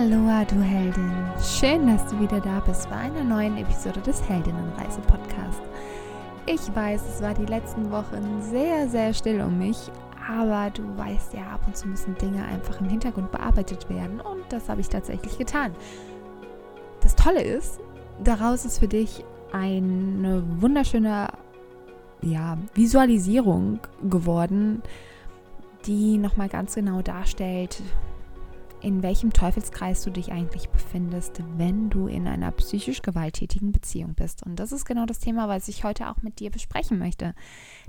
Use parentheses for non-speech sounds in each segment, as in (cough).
Aloha, du Heldin. Schön, dass du wieder da bist bei einer neuen Episode des Heldinnenreise-Podcast. Ich weiß, es war die letzten Wochen sehr, sehr still um mich, aber du weißt ja, ab und zu müssen Dinge einfach im Hintergrund bearbeitet werden und das habe ich tatsächlich getan. Das Tolle ist, daraus ist für dich eine wunderschöne ja, Visualisierung geworden, die nochmal ganz genau darstellt, in welchem Teufelskreis du dich eigentlich befindest, wenn du in einer psychisch gewalttätigen Beziehung bist. Und das ist genau das Thema, was ich heute auch mit dir besprechen möchte.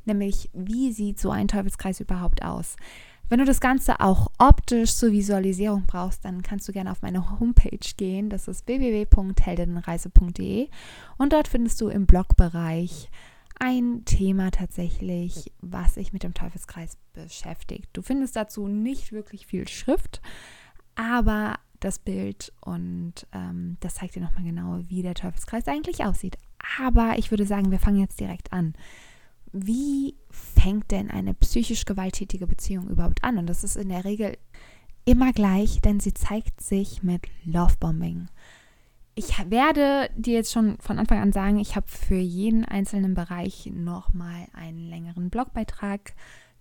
Nämlich, wie sieht so ein Teufelskreis überhaupt aus? Wenn du das Ganze auch optisch zur Visualisierung brauchst, dann kannst du gerne auf meine Homepage gehen. Das ist www.heldinnenreise.de und dort findest du im Blogbereich ein Thema tatsächlich, was sich mit dem Teufelskreis beschäftigt. Du findest dazu nicht wirklich viel Schrift, aber das Bild und ähm, das zeigt dir nochmal genau, wie der Teufelskreis eigentlich aussieht. Aber ich würde sagen, wir fangen jetzt direkt an. Wie fängt denn eine psychisch gewalttätige Beziehung überhaupt an? Und das ist in der Regel immer gleich, denn sie zeigt sich mit Lovebombing. Ich werde dir jetzt schon von Anfang an sagen, ich habe für jeden einzelnen Bereich nochmal einen längeren Blogbeitrag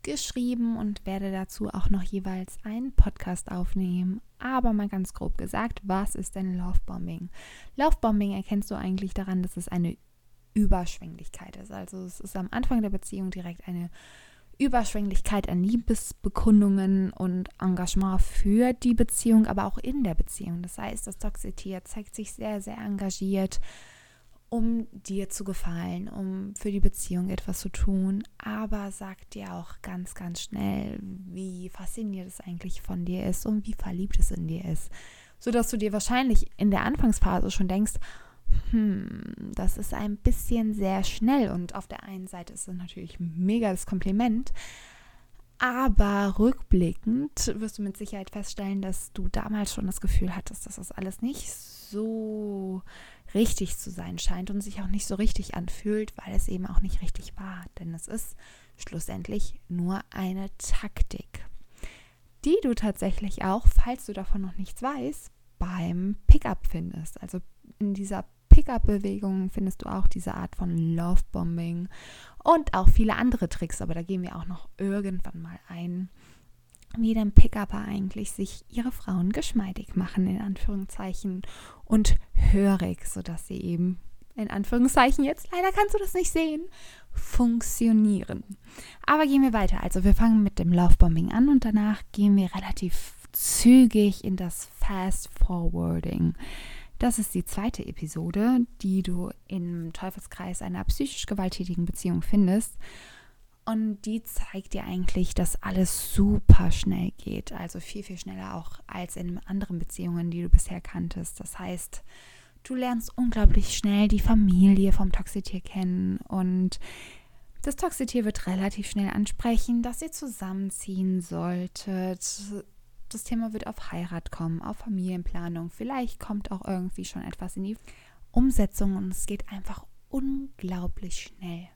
geschrieben und werde dazu auch noch jeweils einen Podcast aufnehmen. Aber mal ganz grob gesagt, was ist denn Lovebombing? Lovebombing erkennst du eigentlich daran, dass es eine Überschwänglichkeit ist. Also es ist am Anfang der Beziehung direkt eine Überschwänglichkeit an Liebesbekundungen und Engagement für die Beziehung, aber auch in der Beziehung. Das heißt, das Toxitier zeigt sich sehr, sehr engagiert, um dir zu gefallen, um für die Beziehung etwas zu tun, aber sagt dir auch ganz, ganz schnell, wie fasziniert es eigentlich von dir ist und wie verliebt es in dir ist. Sodass du dir wahrscheinlich in der Anfangsphase schon denkst, hm, das ist ein bisschen sehr schnell. Und auf der einen Seite ist es natürlich mega das Kompliment, aber rückblickend wirst du mit Sicherheit feststellen, dass du damals schon das Gefühl hattest, dass das alles nicht so richtig zu sein scheint und sich auch nicht so richtig anfühlt, weil es eben auch nicht richtig war. Denn es ist schlussendlich nur eine Taktik, die du tatsächlich auch, falls du davon noch nichts weißt, beim Pickup findest. Also in dieser Pickup-Bewegung findest du auch diese Art von Lovebombing und auch viele andere Tricks, aber da gehen wir auch noch irgendwann mal ein wie denn Pickupper eigentlich sich ihre Frauen geschmeidig machen, in Anführungszeichen, und hörig, sodass sie eben, in Anführungszeichen jetzt, leider kannst du das nicht sehen, funktionieren. Aber gehen wir weiter. Also wir fangen mit dem Lovebombing an und danach gehen wir relativ zügig in das Fast Forwarding. Das ist die zweite Episode, die du im Teufelskreis einer psychisch gewalttätigen Beziehung findest. Und die zeigt dir eigentlich, dass alles super schnell geht. Also viel, viel schneller auch als in anderen Beziehungen, die du bisher kanntest. Das heißt, du lernst unglaublich schnell die Familie vom Toxitier kennen und das Toxitier wird relativ schnell ansprechen, dass ihr zusammenziehen solltet. Das Thema wird auf Heirat kommen, auf Familienplanung. Vielleicht kommt auch irgendwie schon etwas in die Umsetzung und es geht einfach unglaublich schnell.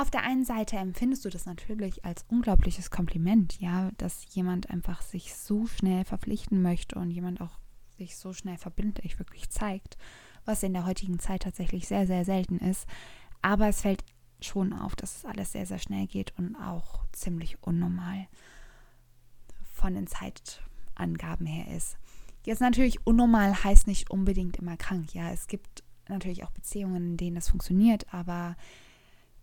Auf der einen Seite empfindest du das natürlich als unglaubliches Kompliment, ja, dass jemand einfach sich so schnell verpflichten möchte und jemand auch sich so schnell verbindlich wirklich zeigt, was in der heutigen Zeit tatsächlich sehr, sehr selten ist. Aber es fällt schon auf, dass es alles sehr, sehr schnell geht und auch ziemlich unnormal von den Zeitangaben her ist. Jetzt natürlich unnormal heißt nicht unbedingt immer krank. Ja, es gibt natürlich auch Beziehungen, in denen das funktioniert, aber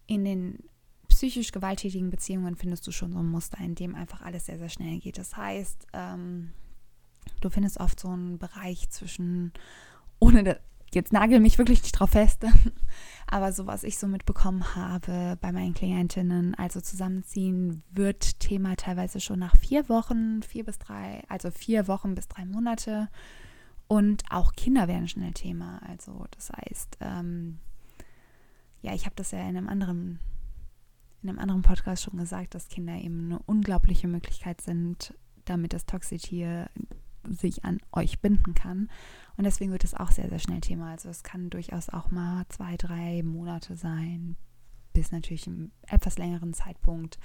in den psychisch gewalttätigen Beziehungen findest du schon so ein Muster, in dem einfach alles sehr, sehr schnell geht. Das heißt, ähm, du findest oft so einen Bereich zwischen, ohne da, jetzt nagel mich wirklich nicht drauf fest, (laughs) aber so was ich so mitbekommen habe bei meinen Klientinnen, also zusammenziehen wird Thema teilweise schon nach vier Wochen, vier bis drei, also vier Wochen bis drei Monate. Und auch Kinder werden schnell Thema. Also das heißt, ähm, ja, ich habe das ja in einem anderen in einem anderen Podcast schon gesagt, dass Kinder eben eine unglaubliche Möglichkeit sind, damit das Toxitier sich an euch binden kann. Und deswegen wird es auch sehr, sehr schnell Thema. Also es kann durchaus auch mal zwei, drei Monate sein, bis natürlich einen etwas längeren Zeitpunkt.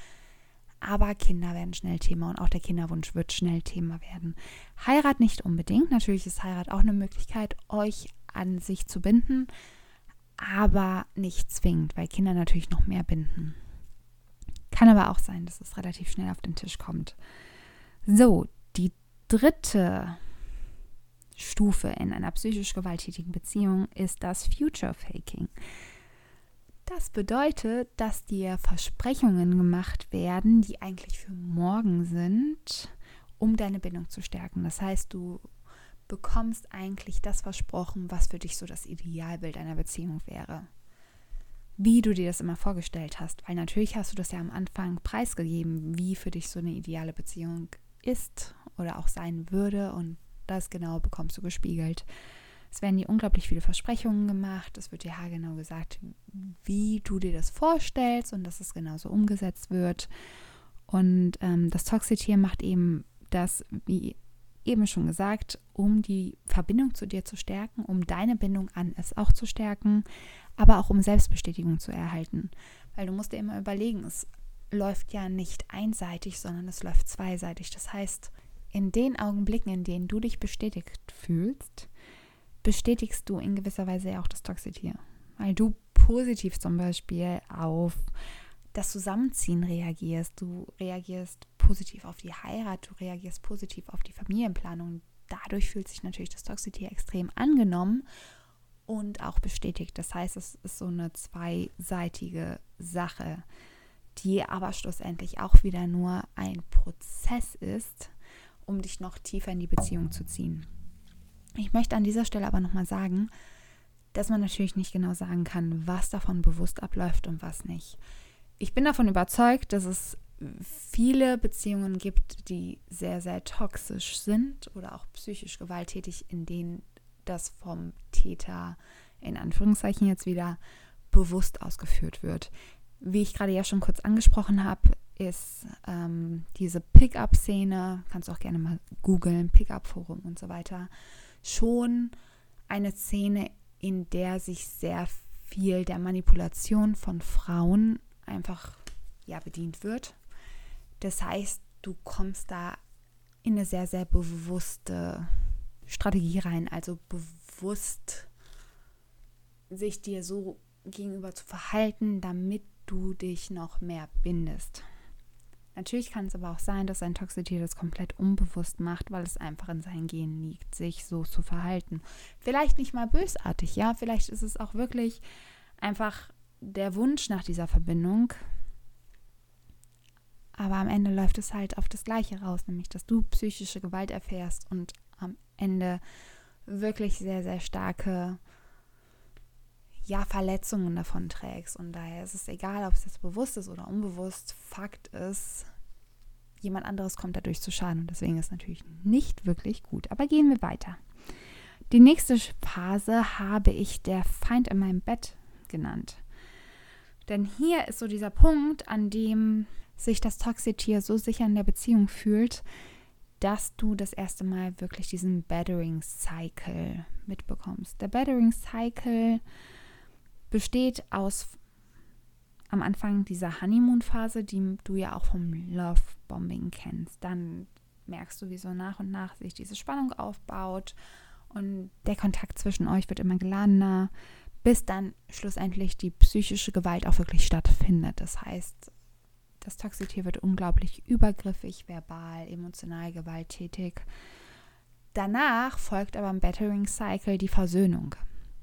aber Kinder werden schnell Thema und auch der Kinderwunsch wird schnell Thema werden. Heirat nicht unbedingt. Natürlich ist Heirat auch eine Möglichkeit, euch an sich zu binden, aber nicht zwingend, weil Kinder natürlich noch mehr binden. Kann aber auch sein, dass es relativ schnell auf den Tisch kommt. So, die dritte Stufe in einer psychisch gewalttätigen Beziehung ist das Future Faking. Das bedeutet, dass dir Versprechungen gemacht werden, die eigentlich für morgen sind, um deine Bindung zu stärken. Das heißt, du bekommst eigentlich das versprochen, was für dich so das Idealbild einer Beziehung wäre. Wie du dir das immer vorgestellt hast, weil natürlich hast du das ja am Anfang preisgegeben, wie für dich so eine ideale Beziehung ist oder auch sein würde und das genau bekommst du gespiegelt. Es werden dir unglaublich viele Versprechungen gemacht. Es wird dir haargenau gesagt, wie du dir das vorstellst und dass es genauso umgesetzt wird. Und ähm, das Toxitier macht eben das, wie eben schon gesagt, um die Verbindung zu dir zu stärken, um deine Bindung an es auch zu stärken, aber auch um Selbstbestätigung zu erhalten. Weil du musst dir immer überlegen, es läuft ja nicht einseitig, sondern es läuft zweiseitig. Das heißt, in den Augenblicken, in denen du dich bestätigt fühlst, bestätigst du in gewisser Weise auch das Toxitier. Weil du positiv zum Beispiel auf das Zusammenziehen reagierst, du reagierst positiv auf die Heirat, du reagierst positiv auf die Familienplanung. Dadurch fühlt sich natürlich das Toxitier extrem angenommen und auch bestätigt. Das heißt, es ist so eine zweiseitige Sache, die aber schlussendlich auch wieder nur ein Prozess ist, um dich noch tiefer in die Beziehung zu ziehen. Ich möchte an dieser Stelle aber nochmal sagen, dass man natürlich nicht genau sagen kann, was davon bewusst abläuft und was nicht. Ich bin davon überzeugt, dass es viele Beziehungen gibt, die sehr, sehr toxisch sind oder auch psychisch gewalttätig, in denen das vom Täter in Anführungszeichen jetzt wieder bewusst ausgeführt wird. Wie ich gerade ja schon kurz angesprochen habe, ist ähm, diese Pickup-Szene, kannst du auch gerne mal googeln, Pickup-Forum und so weiter, schon eine Szene, in der sich sehr viel der Manipulation von Frauen einfach ja bedient wird. Das heißt, du kommst da in eine sehr, sehr bewusste Strategie rein, also bewusst sich dir so gegenüber zu verhalten, damit du dich noch mehr bindest. Natürlich kann es aber auch sein, dass ein Toxitier das komplett unbewusst macht, weil es einfach in seinen Genen liegt, sich so zu verhalten. Vielleicht nicht mal bösartig, ja, vielleicht ist es auch wirklich einfach der Wunsch nach dieser Verbindung. Aber am Ende läuft es halt auf das Gleiche raus, nämlich dass du psychische Gewalt erfährst und am Ende wirklich sehr, sehr starke ja, Verletzungen davon trägst. Und daher ist es egal, ob es jetzt bewusst ist oder unbewusst. Fakt ist, jemand anderes kommt dadurch zu Schaden. Und deswegen ist es natürlich nicht wirklich gut. Aber gehen wir weiter. Die nächste Phase habe ich der Feind in meinem Bett genannt. Denn hier ist so dieser Punkt, an dem sich das Toxitier so sicher in der Beziehung fühlt, dass du das erste Mal wirklich diesen Battering Cycle mitbekommst. Der Battering Cycle besteht aus am Anfang dieser Honeymoon-Phase, die du ja auch vom Love-Bombing kennst. Dann merkst du, wie so nach und nach sich diese Spannung aufbaut und der Kontakt zwischen euch wird immer geladener, bis dann schlussendlich die psychische Gewalt auch wirklich stattfindet. Das heißt, das Toxitier wird unglaublich übergriffig, verbal, emotional gewalttätig. Danach folgt aber im Battering Cycle die Versöhnung.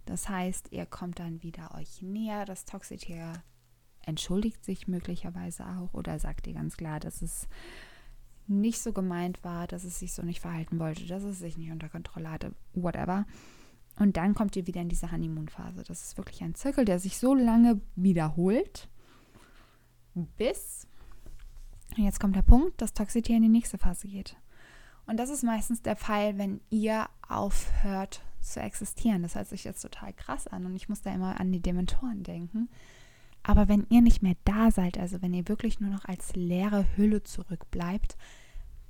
Das heißt, ihr kommt dann wieder euch näher. Das Toxitier entschuldigt sich möglicherweise auch oder sagt ihr ganz klar, dass es nicht so gemeint war, dass es sich so nicht verhalten wollte, dass es sich nicht unter Kontrolle hatte, whatever. Und dann kommt ihr wieder in diese Honeymoon-Phase. Das ist wirklich ein Zirkel, der sich so lange wiederholt, bis, jetzt kommt der Punkt, das Toxitier in die nächste Phase geht. Und das ist meistens der Fall, wenn ihr aufhört zu existieren. Das hört sich jetzt total krass an und ich muss da immer an die Dementoren denken. Aber wenn ihr nicht mehr da seid, also wenn ihr wirklich nur noch als leere Hülle zurückbleibt,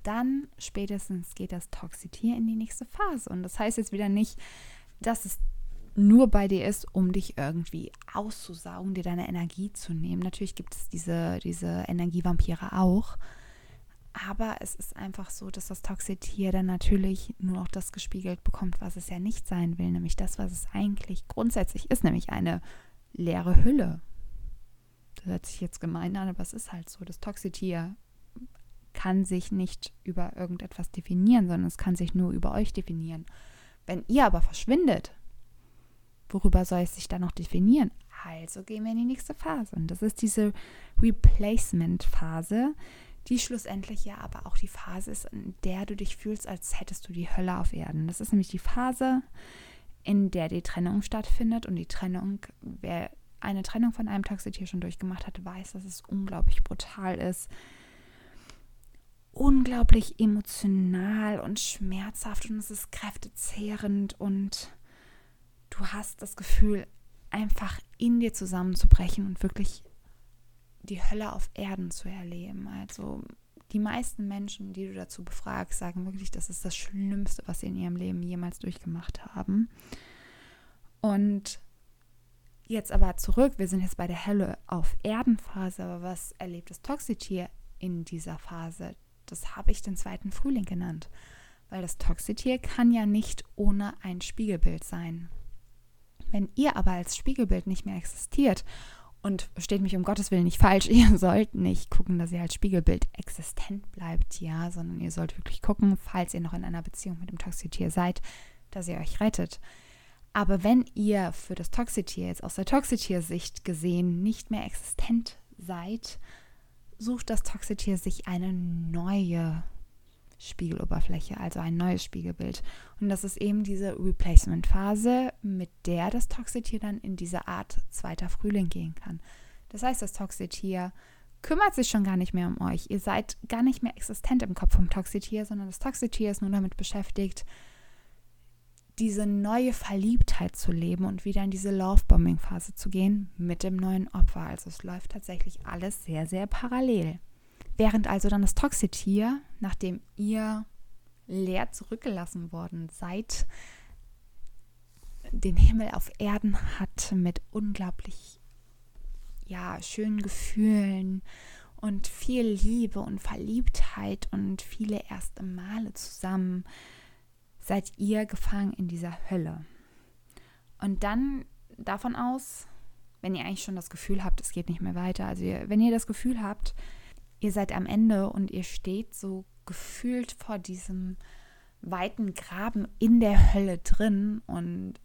dann spätestens geht das Toxitier in die nächste Phase. Und das heißt jetzt wieder nicht, dass es nur bei dir ist, um dich irgendwie auszusaugen, dir deine Energie zu nehmen. Natürlich gibt es diese, diese Energievampire auch. Aber es ist einfach so, dass das Toxitier dann natürlich nur noch das gespiegelt bekommt, was es ja nicht sein will, nämlich das, was es eigentlich grundsätzlich ist, nämlich eine leere Hülle. Das hört sich jetzt gemein an, aber es ist halt so. Das Toxitier kann sich nicht über irgendetwas definieren, sondern es kann sich nur über euch definieren. Wenn ihr aber verschwindet, worüber soll es sich dann noch definieren? Also gehen wir in die nächste Phase. Und das ist diese Replacement-Phase, die schlussendlich ja aber auch die Phase ist, in der du dich fühlst, als hättest du die Hölle auf Erden. Das ist nämlich die Phase, in der die Trennung stattfindet. Und die Trennung, wer eine Trennung von einem Toxitier schon durchgemacht hat, weiß, dass es unglaublich brutal ist. Unglaublich emotional und schmerzhaft und es ist kräftezehrend und du hast das Gefühl, einfach in dir zusammenzubrechen und wirklich die Hölle auf Erden zu erleben. Also die meisten Menschen, die du dazu befragst, sagen wirklich, das ist das Schlimmste, was sie in ihrem Leben jemals durchgemacht haben. Und jetzt aber zurück, wir sind jetzt bei der Hölle auf Erden-Phase, aber was erlebt das Toxitier in dieser Phase? Das habe ich den zweiten Frühling genannt, weil das Toxitier kann ja nicht ohne ein Spiegelbild sein. Wenn ihr aber als Spiegelbild nicht mehr existiert und versteht mich um Gottes Willen nicht falsch, (laughs) ihr sollt nicht gucken, dass ihr als Spiegelbild existent bleibt, ja, sondern ihr sollt wirklich gucken, falls ihr noch in einer Beziehung mit dem Toxitier seid, dass ihr euch rettet. Aber wenn ihr für das Toxitier jetzt aus der Toxitier-Sicht gesehen nicht mehr existent seid, sucht das Toxitier sich eine neue Spiegeloberfläche, also ein neues Spiegelbild. Und das ist eben diese Replacement-Phase, mit der das Toxitier dann in diese Art zweiter Frühling gehen kann. Das heißt, das Toxitier kümmert sich schon gar nicht mehr um euch. Ihr seid gar nicht mehr existent im Kopf vom Toxitier, sondern das Toxitier ist nur damit beschäftigt, diese neue Verliebtheit zu leben und wieder in diese Love-Bombing-Phase zu gehen mit dem neuen Opfer. Also es läuft tatsächlich alles sehr, sehr parallel. Während also dann das Toxitier, nachdem ihr leer zurückgelassen worden seid, den Himmel auf Erden hat mit unglaublich ja, schönen Gefühlen und viel Liebe und Verliebtheit und viele erste Male zusammen, seid ihr gefangen in dieser Hölle. Und dann davon aus, wenn ihr eigentlich schon das Gefühl habt, es geht nicht mehr weiter, also ihr, wenn ihr das Gefühl habt, ihr seid am Ende und ihr steht so gefühlt vor diesem weiten Graben in der Hölle drin und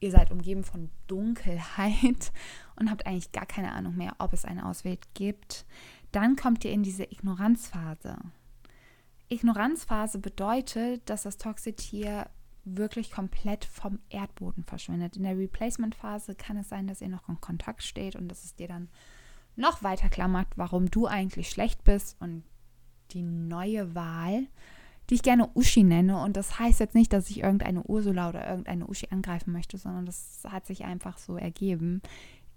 ihr seid umgeben von Dunkelheit (laughs) und habt eigentlich gar keine Ahnung mehr, ob es einen Ausweg gibt, dann kommt ihr in diese Ignoranzphase. Ignoranzphase bedeutet, dass das Toxitier wirklich komplett vom Erdboden verschwindet. In der Replacement-Phase kann es sein, dass ihr noch in Kontakt steht und dass es dir dann noch weiter klammert, warum du eigentlich schlecht bist und die neue Wahl, die ich gerne Uschi nenne. Und das heißt jetzt nicht, dass ich irgendeine Ursula oder irgendeine Uschi angreifen möchte, sondern das hat sich einfach so ergeben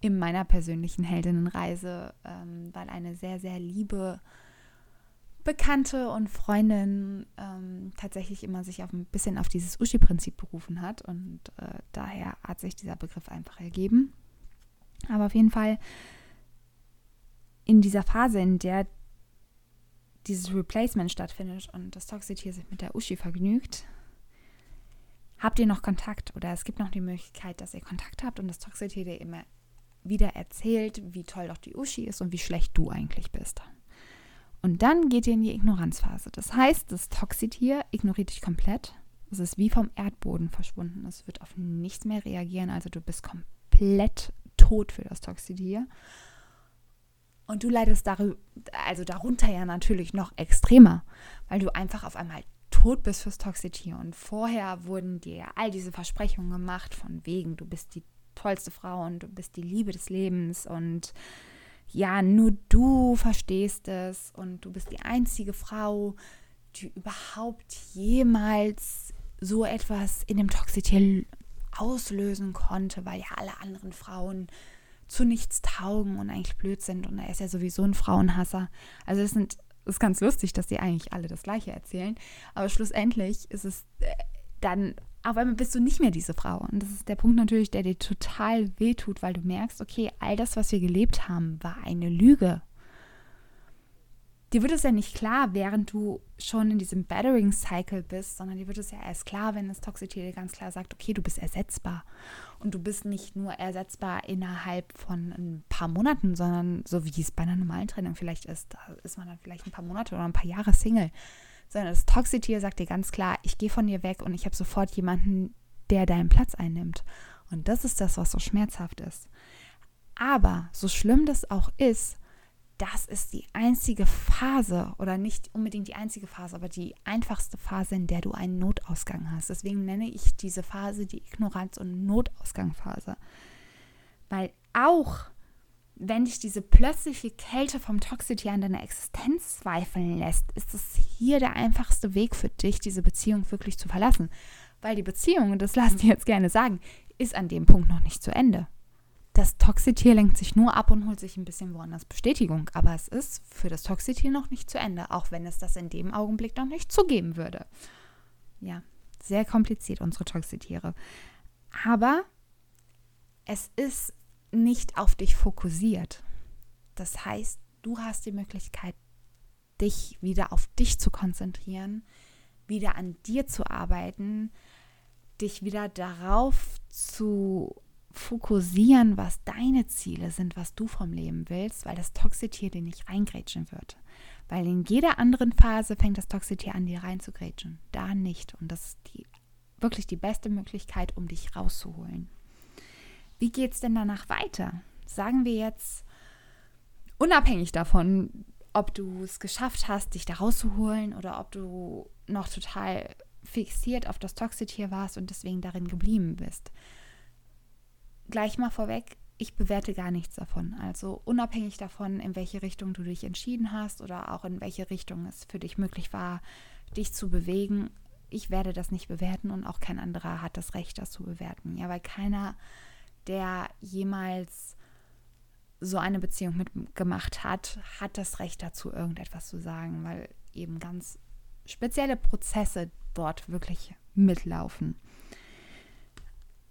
in meiner persönlichen Heldinnenreise, ähm, weil eine sehr, sehr liebe Bekannte und Freundin ähm, tatsächlich immer sich auf ein bisschen auf dieses Uschi-Prinzip berufen hat. Und äh, daher hat sich dieser Begriff einfach ergeben. Aber auf jeden Fall in dieser Phase, in der dieses Replacement stattfindet und das Toxitier sich mit der Uschi vergnügt, habt ihr noch Kontakt oder es gibt noch die Möglichkeit, dass ihr Kontakt habt und das Toxitier dir immer wieder erzählt, wie toll doch die Uschi ist und wie schlecht du eigentlich bist. Und dann geht ihr in die Ignoranzphase. Das heißt, das Toxitier ignoriert dich komplett. Es ist wie vom Erdboden verschwunden. Es wird auf nichts mehr reagieren. Also du bist komplett tot für das Toxitier. Und du leidest darüber, also darunter ja natürlich noch extremer, weil du einfach auf einmal tot bist fürs Toxitier. Und vorher wurden dir all diese Versprechungen gemacht, von wegen, du bist die tollste Frau und du bist die Liebe des Lebens und ja, nur du verstehst es und du bist die einzige Frau, die überhaupt jemals so etwas in dem Toxitier auslösen konnte, weil ja alle anderen Frauen zu nichts taugen und eigentlich blöd sind und er ist ja sowieso ein Frauenhasser. Also es sind ist ganz lustig, dass die eigentlich alle das gleiche erzählen, aber schlussendlich ist es äh, dann auf einmal bist du nicht mehr diese Frau. Und das ist der Punkt natürlich, der dir total wehtut, weil du merkst, okay, all das, was wir gelebt haben, war eine Lüge. Dir wird es ja nicht klar, während du schon in diesem Battering-Cycle bist, sondern dir wird es ja erst klar, wenn das Toxitier ganz klar sagt, okay, du bist ersetzbar. Und du bist nicht nur ersetzbar innerhalb von ein paar Monaten, sondern so wie es bei einer normalen Trennung vielleicht ist, da ist man dann vielleicht ein paar Monate oder ein paar Jahre Single sondern das Toxitier sagt dir ganz klar, ich gehe von dir weg und ich habe sofort jemanden, der deinen Platz einnimmt. Und das ist das, was so schmerzhaft ist. Aber so schlimm das auch ist, das ist die einzige Phase oder nicht unbedingt die einzige Phase, aber die einfachste Phase, in der du einen Notausgang hast. Deswegen nenne ich diese Phase die Ignoranz- und Notausgangphase. Weil auch wenn dich diese plötzliche Kälte vom Toxity an deiner Existenz zweifeln lässt, ist es hier der einfachste Weg für dich, diese Beziehung wirklich zu verlassen. Weil die Beziehung, und das lassen die jetzt gerne sagen, ist an dem Punkt noch nicht zu Ende. Das Toxitier lenkt sich nur ab und holt sich ein bisschen woanders Bestätigung. Aber es ist für das Toxitier noch nicht zu Ende, auch wenn es das in dem Augenblick noch nicht zugeben würde. Ja, sehr kompliziert, unsere Toxitiere. Aber es ist nicht auf dich fokussiert. Das heißt, du hast die Möglichkeit, dich wieder auf dich zu konzentrieren, wieder an dir zu arbeiten, dich wieder darauf zu fokussieren, was deine Ziele sind, was du vom Leben willst, weil das Toxitier dir nicht reingrätschen wird. Weil in jeder anderen Phase fängt das Toxitier an, dir reinzugrätschen. Da nicht. Und das ist die, wirklich die beste Möglichkeit, um dich rauszuholen. Wie geht es denn danach weiter? Sagen wir jetzt, unabhängig davon, ob du es geschafft hast, dich da rauszuholen oder ob du noch total fixiert auf das Toxitier warst und deswegen darin geblieben bist. Gleich mal vorweg, ich bewerte gar nichts davon. Also unabhängig davon, in welche Richtung du dich entschieden hast oder auch in welche Richtung es für dich möglich war, dich zu bewegen, ich werde das nicht bewerten und auch kein anderer hat das Recht, das zu bewerten. Ja, weil keiner der jemals so eine Beziehung mitgemacht hat, hat das Recht dazu, irgendetwas zu sagen, weil eben ganz spezielle Prozesse dort wirklich mitlaufen.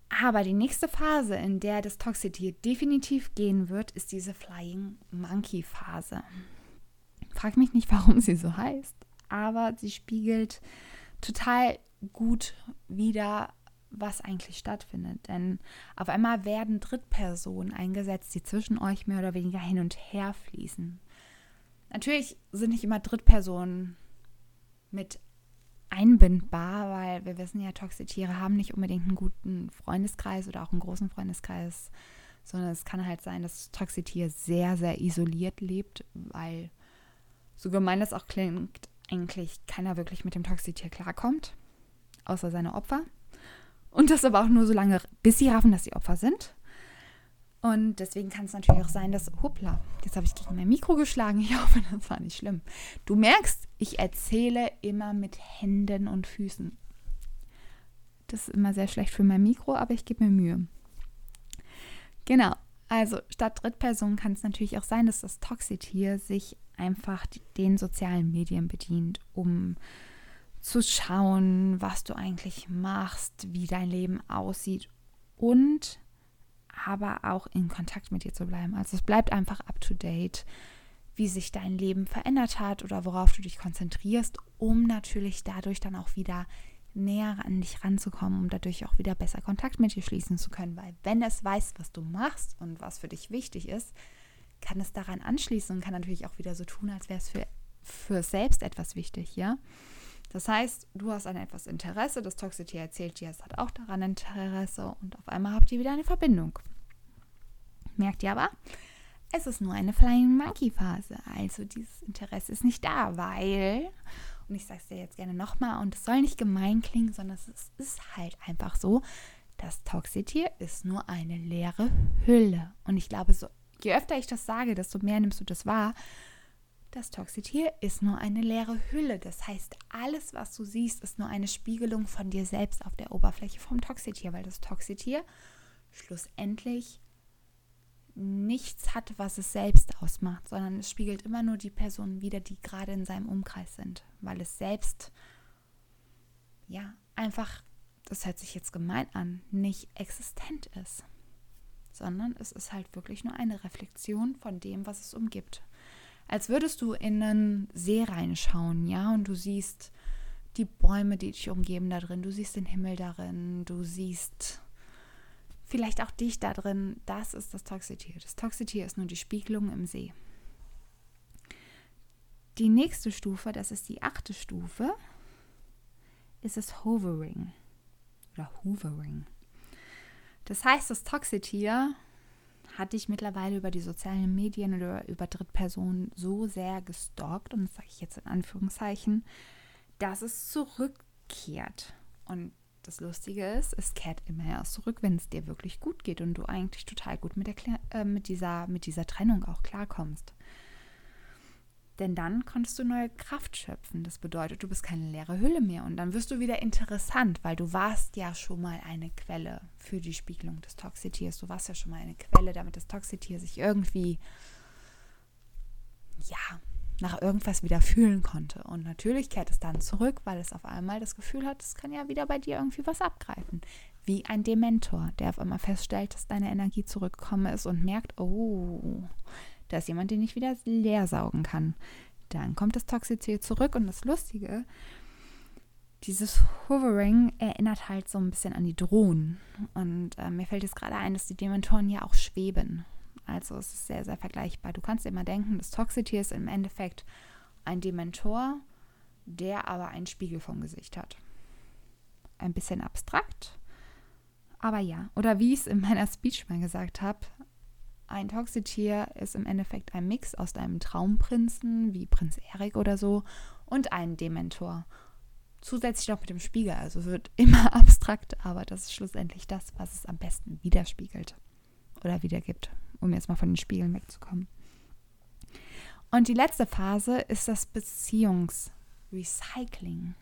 Aber die nächste Phase, in der das Toxitier definitiv gehen wird, ist diese Flying Monkey Phase. Frag mich nicht, warum sie so heißt, aber sie spiegelt total gut wieder, was eigentlich stattfindet. Denn auf einmal werden Drittpersonen eingesetzt, die zwischen euch mehr oder weniger hin und her fließen. Natürlich sind nicht immer Drittpersonen mit einbindbar, weil wir wissen ja, Toxitiere haben nicht unbedingt einen guten Freundeskreis oder auch einen großen Freundeskreis, sondern es kann halt sein, dass das Toxitier sehr, sehr isoliert lebt, weil so gemein das auch klingt, eigentlich keiner wirklich mit dem Toxitier klarkommt, außer seine Opfer. Und das aber auch nur so lange, bis sie raffen, dass sie Opfer sind. Und deswegen kann es natürlich auch sein, dass, hoppla, jetzt habe ich gegen mein Mikro geschlagen. Ich (laughs) hoffe, das war nicht schlimm. Du merkst, ich erzähle immer mit Händen und Füßen. Das ist immer sehr schlecht für mein Mikro, aber ich gebe mir Mühe. Genau, also statt Drittperson kann es natürlich auch sein, dass das Toxitier sich einfach den sozialen Medien bedient, um zu schauen, was du eigentlich machst, wie dein Leben aussieht und aber auch in Kontakt mit dir zu bleiben. Also es bleibt einfach up-to-date, wie sich dein Leben verändert hat oder worauf du dich konzentrierst, um natürlich dadurch dann auch wieder näher an dich ranzukommen, um dadurch auch wieder besser Kontakt mit dir schließen zu können. Weil wenn es weiß, was du machst und was für dich wichtig ist, kann es daran anschließen und kann natürlich auch wieder so tun, als wäre es für, für selbst etwas wichtig, ja. Das heißt, du hast an etwas Interesse, das Toxity erzählt dir, es hat auch daran Interesse und auf einmal habt ihr wieder eine Verbindung. Merkt ihr aber, es ist nur eine Flying Monkey Phase. Also dieses Interesse ist nicht da, weil, und ich sage es dir jetzt gerne nochmal, und es soll nicht gemein klingen, sondern es ist halt einfach so, das Toxitier ist nur eine leere Hülle. Und ich glaube, so, je öfter ich das sage, desto mehr nimmst du das wahr. Das Toxitier ist nur eine leere Hülle. Das heißt, alles, was du siehst, ist nur eine Spiegelung von dir selbst auf der Oberfläche vom Toxitier, weil das Toxitier schlussendlich nichts hat, was es selbst ausmacht, sondern es spiegelt immer nur die Personen wieder, die gerade in seinem Umkreis sind, weil es selbst ja einfach das hört sich jetzt gemein an, nicht existent ist, sondern es ist halt wirklich nur eine Reflexion von dem, was es umgibt. Als würdest du in einen See reinschauen, ja, und du siehst die Bäume, die dich umgeben da drin, du siehst den Himmel darin, du siehst vielleicht auch dich da drin. Das ist das Toxitier. Das Toxitier ist nur die Spiegelung im See. Die nächste Stufe, das ist die achte Stufe, ist es Hovering oder Hoovering. Das heißt, das Toxitier hat dich mittlerweile über die sozialen Medien oder über Drittpersonen so sehr gestalkt, und das sage ich jetzt in Anführungszeichen, dass es zurückkehrt. Und das Lustige ist, es kehrt immer erst zurück, wenn es dir wirklich gut geht und du eigentlich total gut mit, der, äh, mit, dieser, mit dieser Trennung auch klarkommst. Denn dann konntest du neue Kraft schöpfen. Das bedeutet, du bist keine leere Hülle mehr. Und dann wirst du wieder interessant, weil du warst ja schon mal eine Quelle für die Spiegelung des Toxitiers. Du warst ja schon mal eine Quelle, damit das Toxitier sich irgendwie, ja, nach irgendwas wieder fühlen konnte. Und natürlich kehrt es dann zurück, weil es auf einmal das Gefühl hat, es kann ja wieder bei dir irgendwie was abgreifen. Wie ein Dementor, der auf einmal feststellt, dass deine Energie zurückgekommen ist und merkt, oh, da ist jemand, den ich wieder leer saugen kann. Dann kommt das Toxizität zurück und das Lustige, dieses Hovering erinnert halt so ein bisschen an die Drohnen. Und äh, mir fällt jetzt gerade ein, dass die Dementoren ja auch schweben. Also es ist sehr, sehr vergleichbar. Du kannst immer denken, das Toxitier ist im Endeffekt ein Dementor, der aber einen Spiegel vom Gesicht hat. Ein bisschen abstrakt, aber ja. Oder wie ich es in meiner Speech mal gesagt habe, ein Toxitier ist im Endeffekt ein Mix aus einem Traumprinzen, wie Prinz Erik oder so, und einem Dementor. Zusätzlich noch mit dem Spiegel. Also es wird immer (laughs) abstrakt, aber das ist schlussendlich das, was es am besten widerspiegelt oder wiedergibt, um jetzt mal von den Spiegeln wegzukommen. Und die letzte Phase ist das Beziehungsrecycling.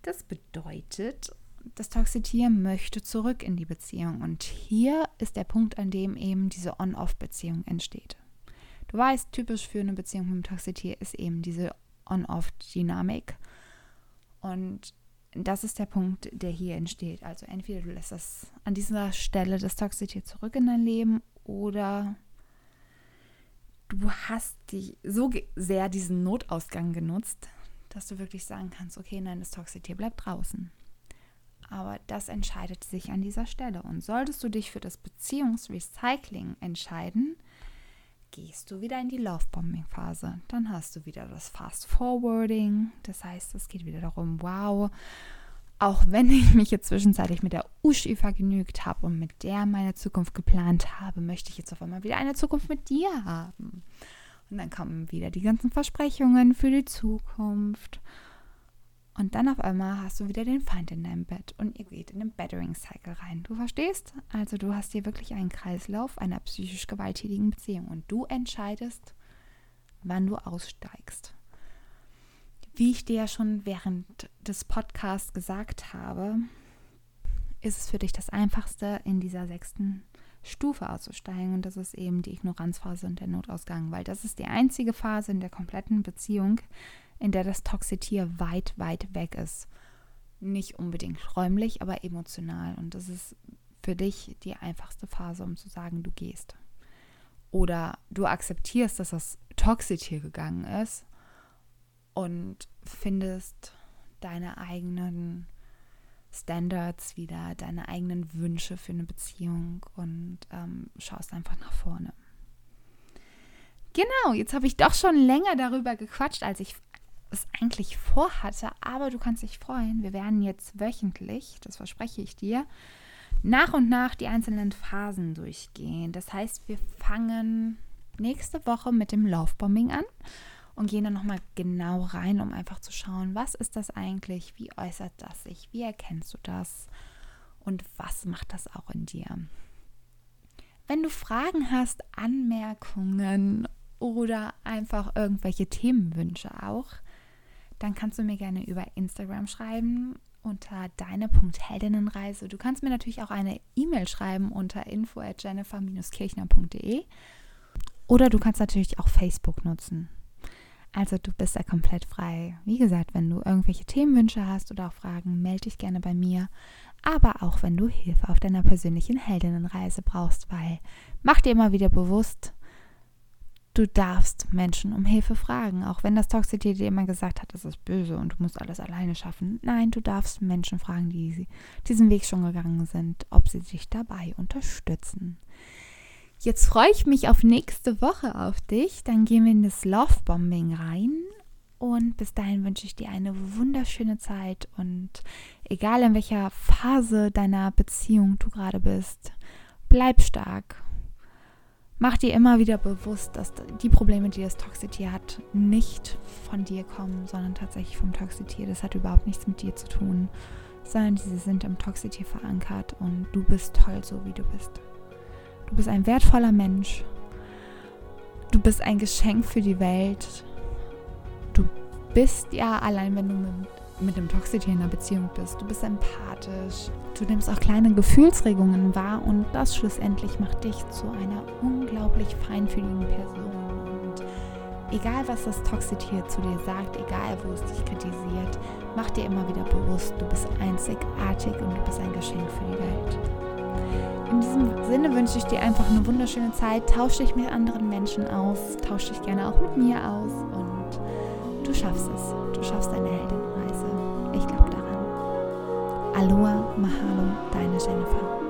Das bedeutet, das Toxitier möchte zurück in die Beziehung. Und hier ist der Punkt, an dem eben diese On-Off-Beziehung entsteht. Du weißt, typisch für eine Beziehung mit dem Toxitier ist eben diese On-Off-Dynamik. Und das ist der Punkt, der hier entsteht. Also entweder du lässt das an dieser Stelle das Toxitier zurück in dein Leben oder du hast dich so sehr diesen Notausgang genutzt, dass du wirklich sagen kannst, okay, nein, das Toxitier bleibt draußen. Aber das entscheidet sich an dieser Stelle. Und solltest du dich für das Beziehungsrecycling entscheiden, gehst du wieder in die Lovebombing-Phase. Dann hast du wieder das Fast Forwarding. Das heißt, es geht wieder darum, wow, auch wenn ich mich jetzt zwischenzeitlich mit der Uschi vergnügt habe und mit der meine Zukunft geplant habe, möchte ich jetzt auf einmal wieder eine Zukunft mit dir haben. Und dann kommen wieder die ganzen Versprechungen für die Zukunft. Und dann auf einmal hast du wieder den Feind in deinem Bett und ihr geht in den Battering Cycle rein. Du verstehst? Also du hast hier wirklich einen Kreislauf einer psychisch gewalttätigen Beziehung und du entscheidest, wann du aussteigst. Wie ich dir ja schon während des Podcasts gesagt habe, ist es für dich das Einfachste, in dieser sechsten Stufe auszusteigen. Und das ist eben die Ignoranzphase und der Notausgang, weil das ist die einzige Phase in der kompletten Beziehung, in der das Toxitier weit, weit weg ist. Nicht unbedingt räumlich, aber emotional. Und das ist für dich die einfachste Phase, um zu sagen, du gehst. Oder du akzeptierst, dass das Toxitier gegangen ist und findest deine eigenen Standards wieder, deine eigenen Wünsche für eine Beziehung und ähm, schaust einfach nach vorne. Genau, jetzt habe ich doch schon länger darüber gequatscht, als ich es eigentlich vorhatte, aber du kannst dich freuen. Wir werden jetzt wöchentlich, das verspreche ich dir, nach und nach die einzelnen Phasen durchgehen. Das heißt, wir fangen nächste Woche mit dem Lovebombing an und gehen dann nochmal genau rein, um einfach zu schauen, was ist das eigentlich, wie äußert das sich, wie erkennst du das und was macht das auch in dir. Wenn du Fragen hast, Anmerkungen oder einfach irgendwelche Themenwünsche auch, dann kannst du mir gerne über Instagram schreiben unter deine.heldinnenreise. Du kannst mir natürlich auch eine E-Mail schreiben unter info at jennifer-kirchner.de oder du kannst natürlich auch Facebook nutzen. Also du bist da komplett frei. Wie gesagt, wenn du irgendwelche Themenwünsche hast oder auch Fragen, melde dich gerne bei mir. Aber auch wenn du Hilfe auf deiner persönlichen Heldinnenreise brauchst, weil mach dir immer wieder bewusst, du darfst Menschen um Hilfe fragen, auch wenn das Toxity dir immer gesagt hat, das ist böse und du musst alles alleine schaffen. Nein, du darfst Menschen fragen, die diesen Weg schon gegangen sind, ob sie dich dabei unterstützen. Jetzt freue ich mich auf nächste Woche auf dich. Dann gehen wir in das Love Bombing rein. Und bis dahin wünsche ich dir eine wunderschöne Zeit. Und egal in welcher Phase deiner Beziehung du gerade bist, bleib stark Mach dir immer wieder bewusst, dass die Probleme, die das Toxitier hat, nicht von dir kommen, sondern tatsächlich vom Toxitier. Das hat überhaupt nichts mit dir zu tun, sondern sie sind im Toxitier verankert und du bist toll, so wie du bist. Du bist ein wertvoller Mensch. Du bist ein Geschenk für die Welt. Du bist ja allein, wenn du mit mit dem Toxitier in einer Beziehung bist. Du bist empathisch. Du nimmst auch kleine Gefühlsregungen wahr und das schlussendlich macht dich zu einer unglaublich feinfühligen Person. Und egal, was das Toxitier zu dir sagt, egal, wo es dich kritisiert, mach dir immer wieder bewusst, du bist einzigartig und du bist ein Geschenk für die Welt. In diesem Sinne wünsche ich dir einfach eine wunderschöne Zeit. Tausch dich mit anderen Menschen aus. Tausch dich gerne auch mit mir aus. Und du schaffst es. Du schaffst deine Heldin. Aloha, Mahalo, deine Jennifer.